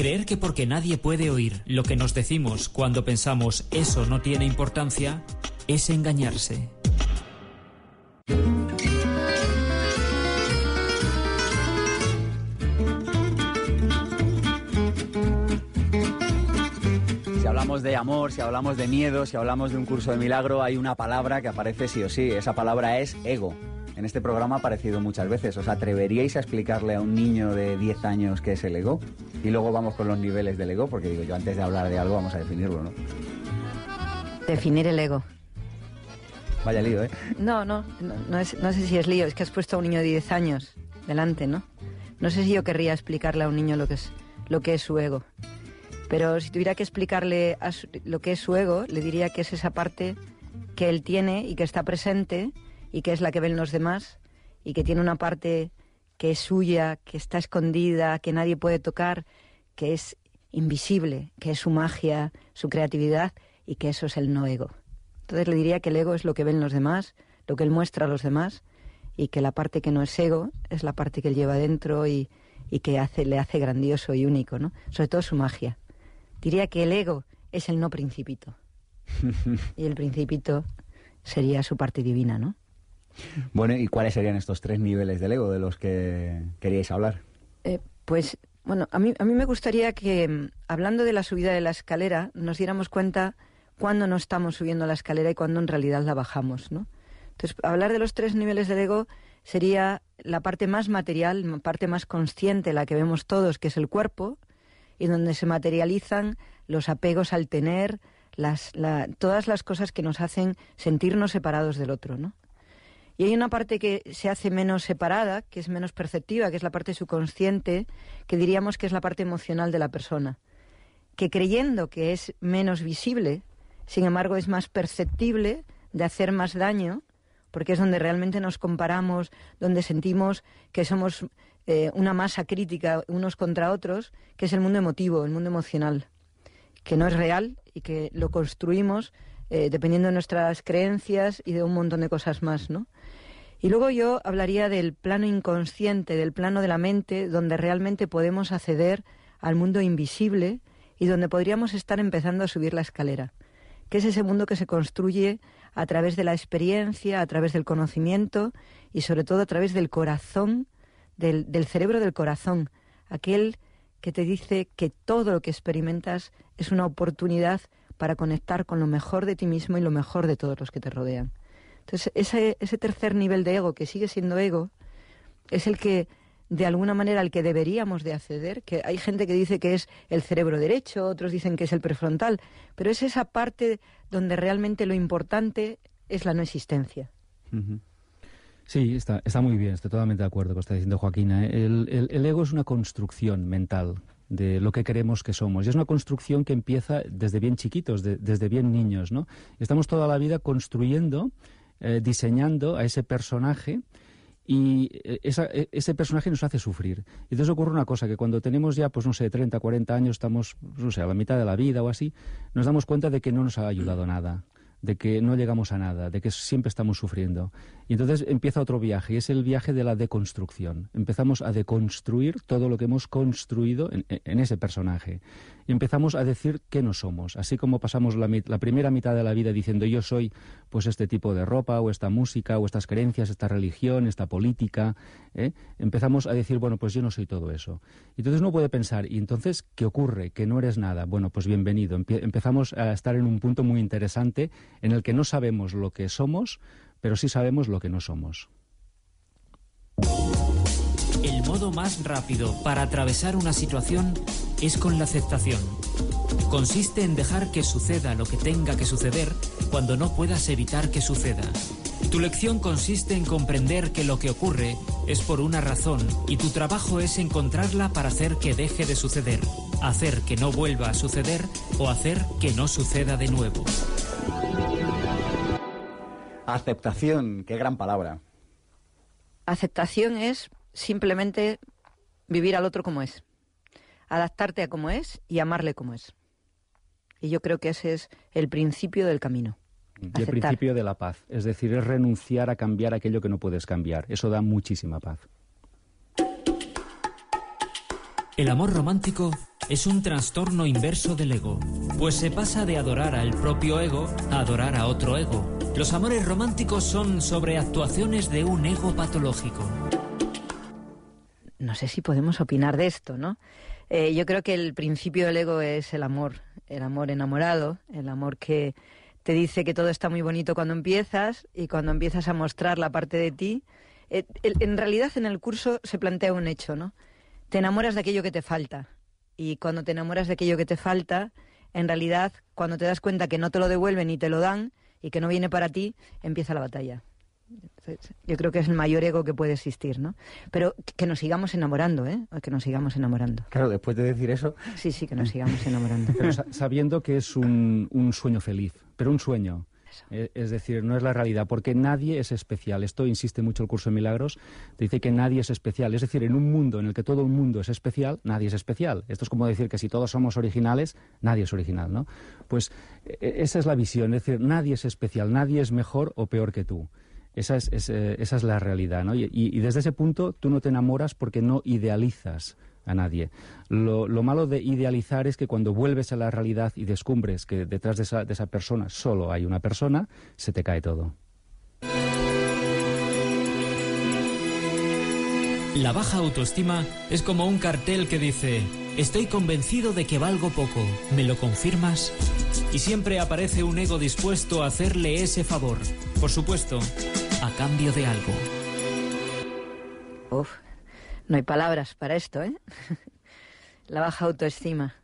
Creer que porque nadie puede oír lo que nos decimos cuando pensamos eso no tiene importancia es engañarse. Si hablamos de amor, si hablamos de miedo, si hablamos de un curso de milagro, hay una palabra que aparece sí o sí. Esa palabra es ego. En este programa ha aparecido muchas veces. ¿Os atreveríais a explicarle a un niño de 10 años qué es el ego? Y luego vamos con los niveles del ego, porque digo yo, antes de hablar de algo vamos a definirlo, ¿no? Definir el ego. Vaya lío, ¿eh? No, no, no, no, es- no sé si es lío, es que has puesto a un niño de 10 años delante, ¿no? No sé si yo querría explicarle a un niño lo que es, lo que es su ego. Pero si tuviera que explicarle a su- lo que es su ego, le diría que es esa parte que él tiene y que está presente y que es la que ven los demás y que tiene una parte que es suya, que está escondida, que nadie puede tocar, que es invisible, que es su magia, su creatividad y que eso es el no ego. Entonces le diría que el ego es lo que ven los demás, lo que él muestra a los demás y que la parte que no es ego es la parte que él lleva dentro y, y que hace, le hace grandioso y único, ¿no? Sobre todo su magia. Diría que el ego es el no principito y el principito sería su parte divina, ¿no? Bueno, ¿y cuáles serían estos tres niveles del ego de los que queríais hablar? Eh, pues bueno, a mí, a mí me gustaría que, mm, hablando de la subida de la escalera, nos diéramos cuenta cuándo no estamos subiendo la escalera y cuándo en realidad la bajamos, ¿no? Entonces, hablar de los tres niveles del ego sería la parte más material, la parte más consciente, la que vemos todos, que es el cuerpo, y donde se materializan los apegos al tener, las, la- todas las cosas que nos hacen sentirnos separados del otro, ¿no? Y hay una parte que se hace menos separada, que es menos perceptiva, que es la parte subconsciente, que diríamos que es la parte emocional de la persona, que creyendo que es menos visible, sin embargo es más perceptible de hacer más daño, porque es donde realmente nos comparamos, donde sentimos que somos eh, una masa crítica unos contra otros, que es el mundo emotivo, el mundo emocional, que no es real y que lo construimos eh, dependiendo de nuestras creencias y de un montón de cosas más, ¿no? Y luego yo hablaría del plano inconsciente, del plano de la mente, donde realmente podemos acceder al mundo invisible y donde podríamos estar empezando a subir la escalera, que es ese mundo que se construye a través de la experiencia, a través del conocimiento y sobre todo a través del corazón, del, del cerebro del corazón, aquel que te dice que todo lo que experimentas es una oportunidad para conectar con lo mejor de ti mismo y lo mejor de todos los que te rodean. Entonces, ese, tercer nivel de ego, que sigue siendo ego, es el que, de alguna manera, al que deberíamos de acceder, que hay gente que dice que es el cerebro derecho, otros dicen que es el prefrontal, pero es esa parte donde realmente lo importante es la no existencia. Sí, está, está muy bien, estoy totalmente de acuerdo con lo que está diciendo Joaquina. ¿eh? El ego es una construcción mental de lo que creemos que somos. Y es una construcción que empieza desde bien chiquitos, de- desde bien niños, ¿no? Estamos toda la vida construyendo, eh, diseñando a ese personaje y eh, e- ese personaje nos hace sufrir. Y entonces ocurre una cosa, que cuando tenemos ya, pues no sé, 30, 40 años, estamos, no sé, a la mitad de la vida o así, nos damos cuenta de que no nos ha ayudado nada de que no llegamos a nada, de que siempre estamos sufriendo. Y entonces empieza otro viaje, y es el viaje de la deconstrucción. Empezamos a deconstruir todo lo que hemos construido en, ese personaje. Y empezamos a decir qué no somos. Así como pasamos la, la primera mitad de la vida diciendo yo soy pues este tipo de ropa, o esta música, o estas creencias, esta religión, esta política, ¿eh? empezamos a decir, bueno, pues yo no soy todo eso. Y entonces uno puede pensar, ¿y entonces qué ocurre? Que no eres nada. Bueno, pues bienvenido. Empezamos a estar en un punto muy interesante en el que no sabemos lo que somos, pero sí sabemos lo que no somos. El modo más rápido para atravesar una situación es con la aceptación. Consiste en dejar que suceda lo que tenga que suceder cuando no puedas evitar que suceda. Tu lección consiste en comprender que lo que ocurre es por una razón y tu trabajo es encontrarla para hacer que deje de suceder. hacer que no vuelva a suceder o hacer que no suceda de nuevo. Aceptación, qué gran palabra. Aceptación es simplemente vivir al otro como es, adaptarte a como es y amarle como es. Y yo creo que ese es el principio del camino. Y el principio de la paz. Es decir, es renunciar a cambiar aquello que no puedes cambiar. Eso da muchísima paz. El amor romántico es un trastorno inverso del ego, pues se pasa de adorar al propio ego a adorar a otro ego. Los amores románticos son sobreactuaciones de un ego patológico. no sé si podemos opinar de esto, ¿no? Eh, yo creo que el principio del ego es el amor, el amor enamorado, el amor que te dice que todo está muy bonito cuando empiezas y cuando empiezas a mostrar la parte de ti. eh, en realidad en el curso se plantea un hecho, ¿no? Te enamoras de aquello que te falta y cuando te enamoras de aquello que te falta, en realidad cuando te das cuenta que no te lo devuelven y te lo dan y que no viene para ti, empieza la batalla. Yo creo que es el mayor ego que puede existir, ¿no? Pero que nos sigamos enamorando, ¿eh? Que nos sigamos enamorando. Claro, después de decir eso, Sí, sí, que nos sigamos enamorando. Pero sa- sabiendo que es un, un sueño feliz, pero un sueño. Eh, Es decir, no es la realidad, porque nadie es especial. Esto insiste mucho el curso de milagros. Te dice que nadie es especial. Es decir, en un mundo en el que todo el mundo es especial, nadie es especial. Esto es como decir que si todos somos originales, nadie es original, ¿no? Pues eh, esa es la visión. Es decir, nadie es especial, nadie es mejor o peor que tú. Esa es, eh, esa es la realidad, ¿no? Y desde ese punto tú no te enamoras porque no idealizas a nadie. Lo, lo malo de idealizar es que cuando vuelves a la realidad y descubres que detrás de esa, de esa persona solo hay una persona, se te cae todo. La baja autoestima es como un cartel que dice, estoy convencido de que valgo poco, ¿me lo confirmas? Y siempre aparece un ego dispuesto a hacerle ese favor, por supuesto, a cambio de algo. Uf, no hay palabras para esto, ¿eh? La baja autoestima.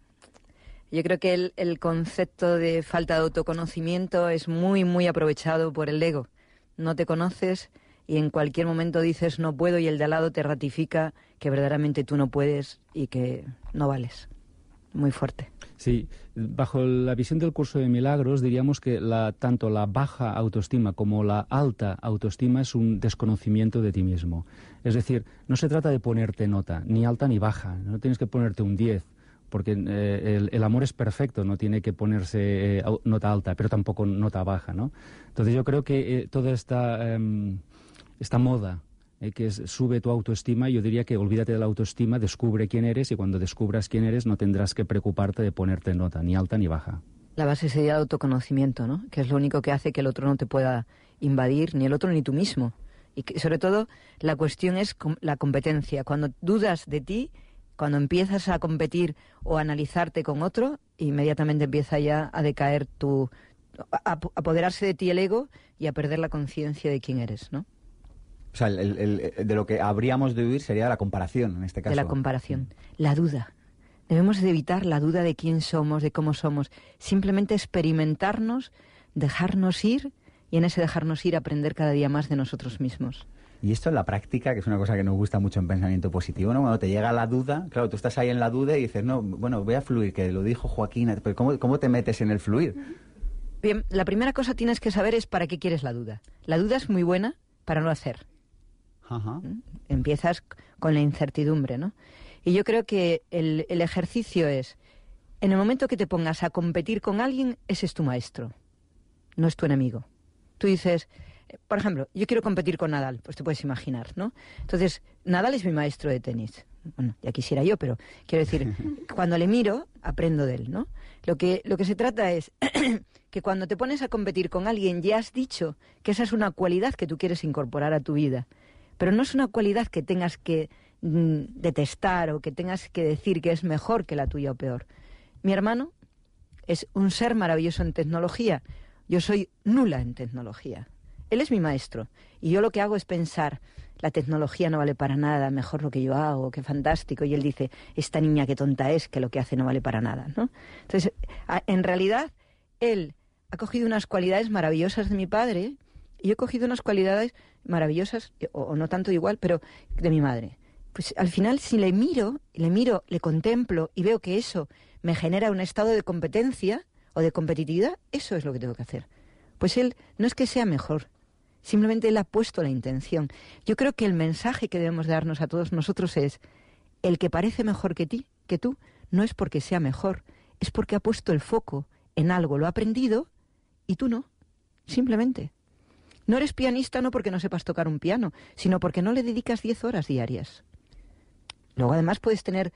Yo creo que el, concepto de falta de autoconocimiento es muy, muy aprovechado por el ego. No te conoces y en cualquier momento dices no puedo y el de al lado te ratifica que verdaderamente tú no puedes y que no vales. Muy fuerte. Sí, bajo la visión del curso de milagros diríamos que la, tanto la baja autoestima como la alta autoestima es un desconocimiento de ti mismo. Es decir, no se trata de ponerte nota, ni alta ni baja, no tienes que ponerte un 10, porque eh, el, amor es perfecto, no tiene que ponerse eh, nota alta, pero tampoco nota baja, ¿no? Entonces yo creo que eh, toda esta, em, esta moda eh, que sube tu autoestima, yo diría que olvídate de la autoestima, descubre quién eres y cuando descubras quién eres no tendrás que preocuparte de ponerte nota, ni alta ni baja. La base sería el autoconocimiento, ¿no? Que es lo único que hace que el otro no te pueda invadir, ni el otro ni tú mismo. Y que, sobre todo, la cuestión es la competencia. Cuando dudas de ti, cuando empiezas a competir o a analizarte con otro, inmediatamente empieza ya a decaer tu. a apoderarse de ti el ego y a perder la conciencia de quién eres, ¿no? O sea, el- el- el- de lo que habríamos de huir sería la comparación, en este caso. de la comparación. La duda. Debemos de evitar la duda de quién somos, de cómo somos. Simplemente experimentarnos, dejarnos ir y en ese dejarnos ir aprender cada día más de nosotros mismos. Y esto en la práctica, que es una cosa que nos gusta mucho en pensamiento positivo, ¿no? Cuando te llega la duda, claro, tú estás ahí en la duda y dices, no, bueno, voy a fluir, que lo dijo Joaquín, pero ¿cómo, cómo te metes en el fluir? Bien, la primera cosa tienes que saber es para qué quieres la duda. La duda es muy buena para no hacer. Ajá. Empiezas con la incertidumbre, ¿no? Y yo creo que el, el ejercicio es, en el momento que te pongas a competir con alguien, ese es tu maestro, no es tu enemigo. Tú dices, eh, por ejemplo, yo quiero competir con Nadal, pues te puedes imaginar, ¿no? Entonces, Nadal es mi maestro de tenis. Bueno, ya quisiera yo, pero quiero decir, cuando le miro, aprendo de él, ¿no? Lo que, lo que se trata es que cuando te pones a competir con alguien, ya has dicho que esa es una cualidad que tú quieres incorporar a tu vida. Pero no es una cualidad que tengas que mm, detestar o que tengas que decir que es mejor que la tuya o peor. Mi hermano es un ser maravilloso en tecnología. Yo soy nula en tecnología. Él es mi maestro. Y yo lo que hago es pensar, la tecnología no vale para nada, mejor lo que yo hago, qué fantástico. Y él dice, esta niña qué tonta es, que lo que hace no vale para nada. ¿no? Entonces, en realidad, él ha cogido unas cualidades maravillosas de mi padre y yo he cogido unas cualidades maravillosas, o, o no tanto igual, pero de mi madre. pues al final si le miro, le miro, le contemplo y veo que eso me genera un estado de competencia o de competitividad, eso es lo que tengo que hacer. Pues él no es que sea mejor, simplemente él ha puesto la intención. Yo creo que el mensaje que debemos darnos a todos nosotros es el que parece mejor que ti, que tú, no es porque sea mejor, es porque ha puesto el foco en algo, lo ha aprendido y tú no, simplemente. No eres pianista no porque no sepas tocar un piano, sino porque no le dedicas 10 horas diarias. Luego además puedes tener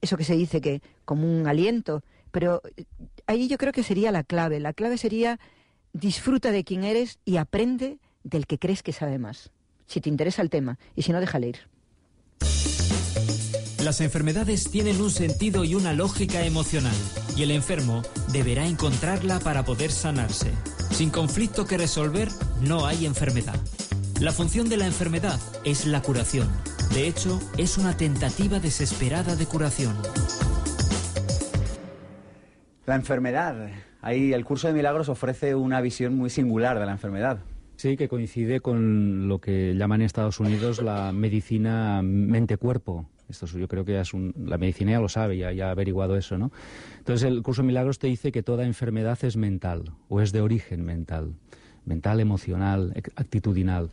eso que se dice que como un aliento, pero eh, ahí yo creo que sería la clave. La clave sería disfruta de quién eres y aprende del que crees que sabe más. Si te interesa el tema y si no, déjale ir. Las enfermedades tienen un sentido y una lógica emocional, y el enfermo deberá encontrarla para poder sanarse. Sin conflicto que resolver, no hay enfermedad. La función de la enfermedad es la curación. De hecho, es una tentativa desesperada de curación. La enfermedad. Ahí el curso de milagros ofrece una visión muy singular de la enfermedad. Sí, que coincide con lo que llaman en Estados Unidos la medicina mente-cuerpo. Esto yo creo que es la medicina ya lo sabe, ya, ya ha averiguado eso, ¿no? Entonces el curso de milagros te dice que toda enfermedad es mental o es de origen mental, mental, emocional, actitudinal.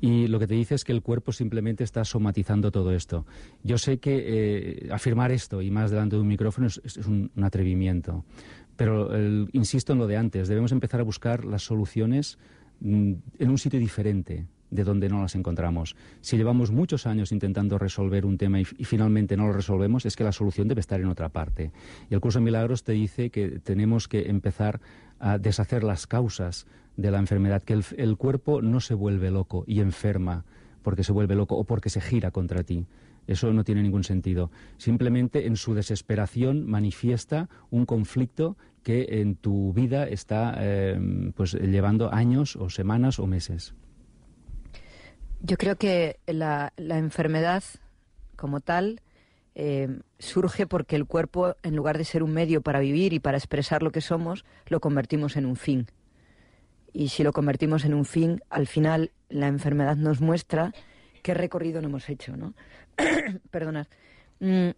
Y lo que te dice es que el cuerpo simplemente está somatizando todo esto. Yo sé que eh, afirmar esto y más delante de un micrófono es, un, atrevimiento. Pero insisto en lo de antes, debemos empezar a buscar las soluciones mm, en un sitio diferente de donde no las encontramos. Si llevamos muchos años intentando resolver un tema y, finalmente no lo resolvemos, es que la solución debe estar en otra parte. Y el curso de milagros te dice que tenemos que empezar a deshacer las causas de la enfermedad, que el, cuerpo no se vuelve loco y enferma porque se vuelve loco o porque se gira contra ti. Eso no tiene ningún sentido. Simplemente en su desesperación manifiesta un conflicto que en tu vida está eh, pues llevando años o semanas o meses. Yo creo que la, enfermedad como tal eh, surge porque el cuerpo, en lugar de ser un medio para vivir y para expresar lo que somos, lo convertimos en un fin y si lo convertimos en un fin, al final la enfermedad nos muestra qué recorrido no hemos hecho, ¿no? Perdonad. Mm,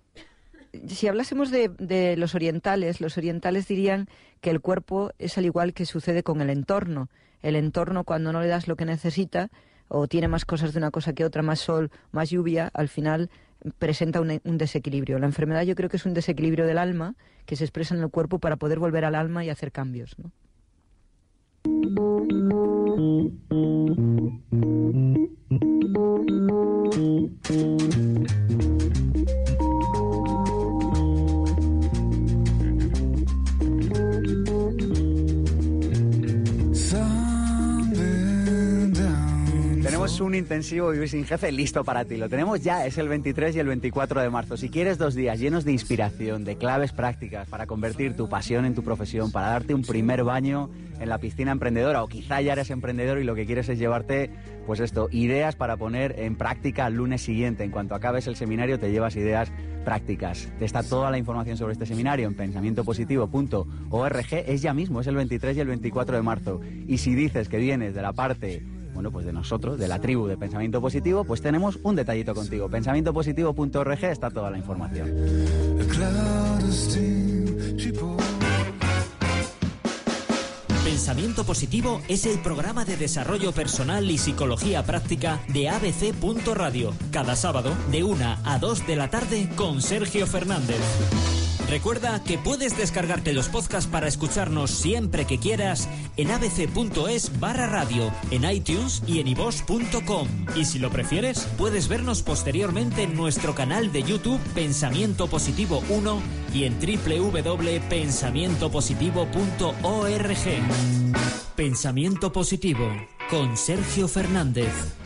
si hablásemos de, de, los orientales, los orientales dirían que el cuerpo es al igual que sucede con el entorno. El entorno, cuando no le das lo que necesita, o tiene más cosas de una cosa que otra, más sol, más lluvia, al final presenta un, desequilibrio. La enfermedad yo creo que es un desequilibrio del alma que se expresa en el cuerpo para poder volver al alma y hacer cambios. Tenemos un intensivo Vivir sin Jefe listo para ti. Lo tenemos ya, es el 23 y el 24 de marzo. Si quieres dos días llenos de inspiración, de claves prácticas para convertir tu pasión en tu profesión, para darte un primer baño en la piscina emprendedora o quizá ya eres emprendedor y lo que quieres es llevarte, pues esto, ideas para poner en práctica el lunes siguiente. En cuanto acabes el seminario te llevas ideas prácticas. Está toda la información sobre este seminario en pensamientopositivo.org. Es ya mismo, es el 23 y el 24 de marzo. Y si dices que vienes de la parte pues de nosotros, de la tribu de Pensamiento Positivo, pues tenemos un detallito contigo. Pensamientopositivo.org está toda la información. Pensamiento Positivo es el programa de desarrollo personal y psicología práctica de ABC. Radio, cada sábado de 1 a 2 de la tarde con Sergio Fernández. Recuerda que puedes descargarte los podcasts para escucharnos siempre que quieras en abc.es barra radio, en iTunes y en iVoox.com. Y si lo prefieres, puedes vernos posteriormente en nuestro canal de YouTube Pensamiento Positivo 1 y en www.pensamientopositivo.org. Pensamiento Positivo con Sergio Fernández.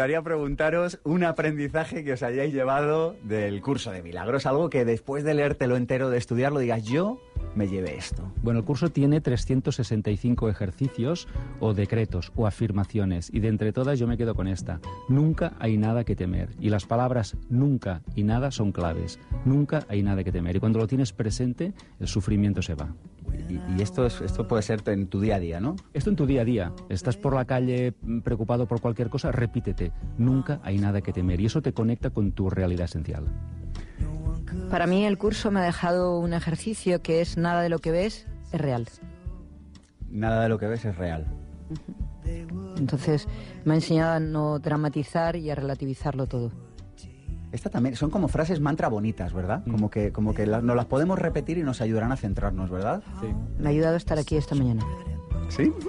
Gustaría preguntaros un aprendizaje que os hayáis llevado del curso de milagros, algo que después de leértelo entero, de estudiarlo, digas yo me lleve esto? Bueno, el curso tiene 365 ejercicios o decretos o afirmaciones y de entre todas yo me quedo con esta. Nunca hay nada que temer. Y las palabras nunca y nada son claves. Nunca hay nada que temer. Y cuando lo tienes presente, el sufrimiento se va. Y, esto, es, esto puede ser en tu día a día, ¿no? Esto en tu día a día. Estás por la calle mm, preocupado por cualquier cosa, repítete. Nunca hay nada que temer. Y eso te conecta con tu realidad esencial. Para mí el curso me ha dejado un ejercicio que es nada de lo que ves es real. Nada de lo que ves es real. Entonces me ha enseñado a no dramatizar y a relativizarlo todo. Esta también son como frases mantra bonitas, ¿verdad? Mm. Como que, como que nos las podemos repetir y nos ayudarán a centrarnos, ¿verdad? Sí. Me ha ayudado a estar aquí esta mañana. ¿Sí?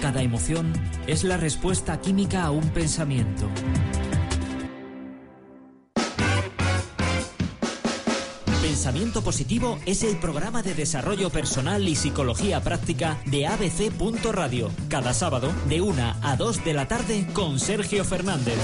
Cada emoción es la respuesta química a un pensamiento. Pensamiento Positivo es el programa de desarrollo personal y psicología práctica de ABC.radio. Cada sábado de 1 a 2 de la tarde con Sergio Fernández.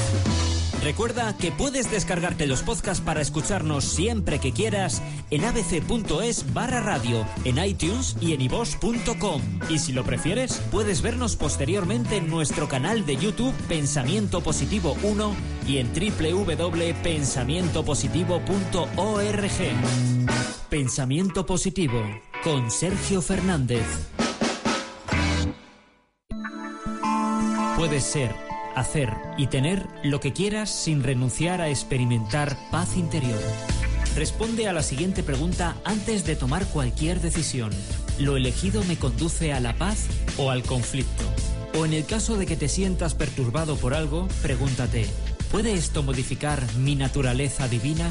Recuerda que puedes descargarte los podcasts para escucharnos siempre que quieras en abc.es barra radio, en iTunes y en ivos.com. Y si lo prefieres, puedes vernos posteriormente en nuestro canal de YouTube Pensamiento Positivo 1 y en www.pensamientopositivo.org. Pensamiento Positivo con Sergio Fernández. Puedes ser hacer y tener lo que quieras sin renunciar a experimentar paz interior. Responde a la siguiente pregunta antes de tomar cualquier decisión. ¿Lo elegido me conduce a la paz o al conflicto? O en el caso de que te sientas perturbado por algo, pregúntate, ¿puede esto modificar mi naturaleza divina?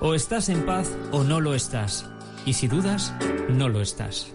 o estás en paz o no lo estás. Y si dudas, no lo estás.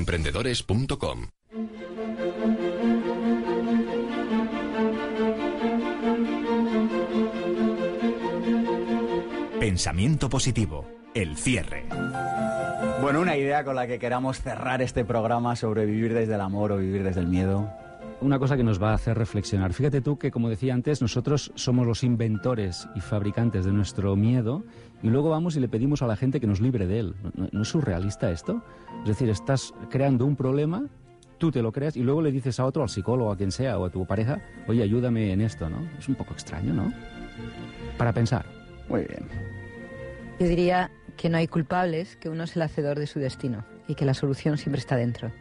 emprendedores.com. Pensamiento positivo, el cierre. Bueno, una idea con la que queramos cerrar este programa sobre vivir desde el amor o vivir desde el miedo una cosa que nos va a hacer reflexionar. Fíjate tú que, como decía antes, nosotros somos los inventores y fabricantes de nuestro miedo y luego vamos y le pedimos a la gente que nos libre de él. ¿No, es surrealista esto? Es decir, estás creando un problema, tú te lo creas y luego le dices a otro, al psicólogo, a quien sea, o a tu pareja, oye, ayúdame en esto, ¿no? Es un poco extraño, ¿no? Para pensar. Muy bien. Yo diría que no hay culpables, que uno es el hacedor de su destino y que la solución siempre está dentro.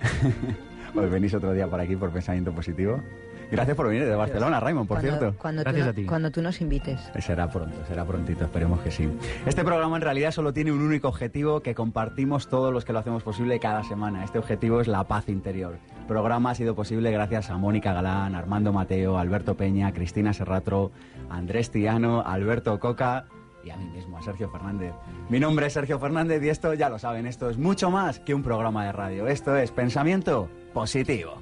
Pues venís otro día por aquí por Pensamiento Positivo. Gracias por venir de Barcelona, Raymond, por cierto. Cuando Gracias tú, a ti. Cuando tú nos invites. Será pronto, será prontito, esperemos que sí. Este programa en realidad solo tiene un único objetivo que compartimos todos los que lo hacemos posible cada semana. Este objetivo es la paz interior. El programa ha sido posible gracias a Mónica Galán, Armando Mateo, Alberto Peña, Cristina Serratro, Andrés Tiano, Alberto Coca y a mí mismo, a Sergio Fernández. Mi nombre es Sergio Fernández y esto, ya lo saben, esto es mucho más que un programa de radio. Esto es Pensamiento positivo.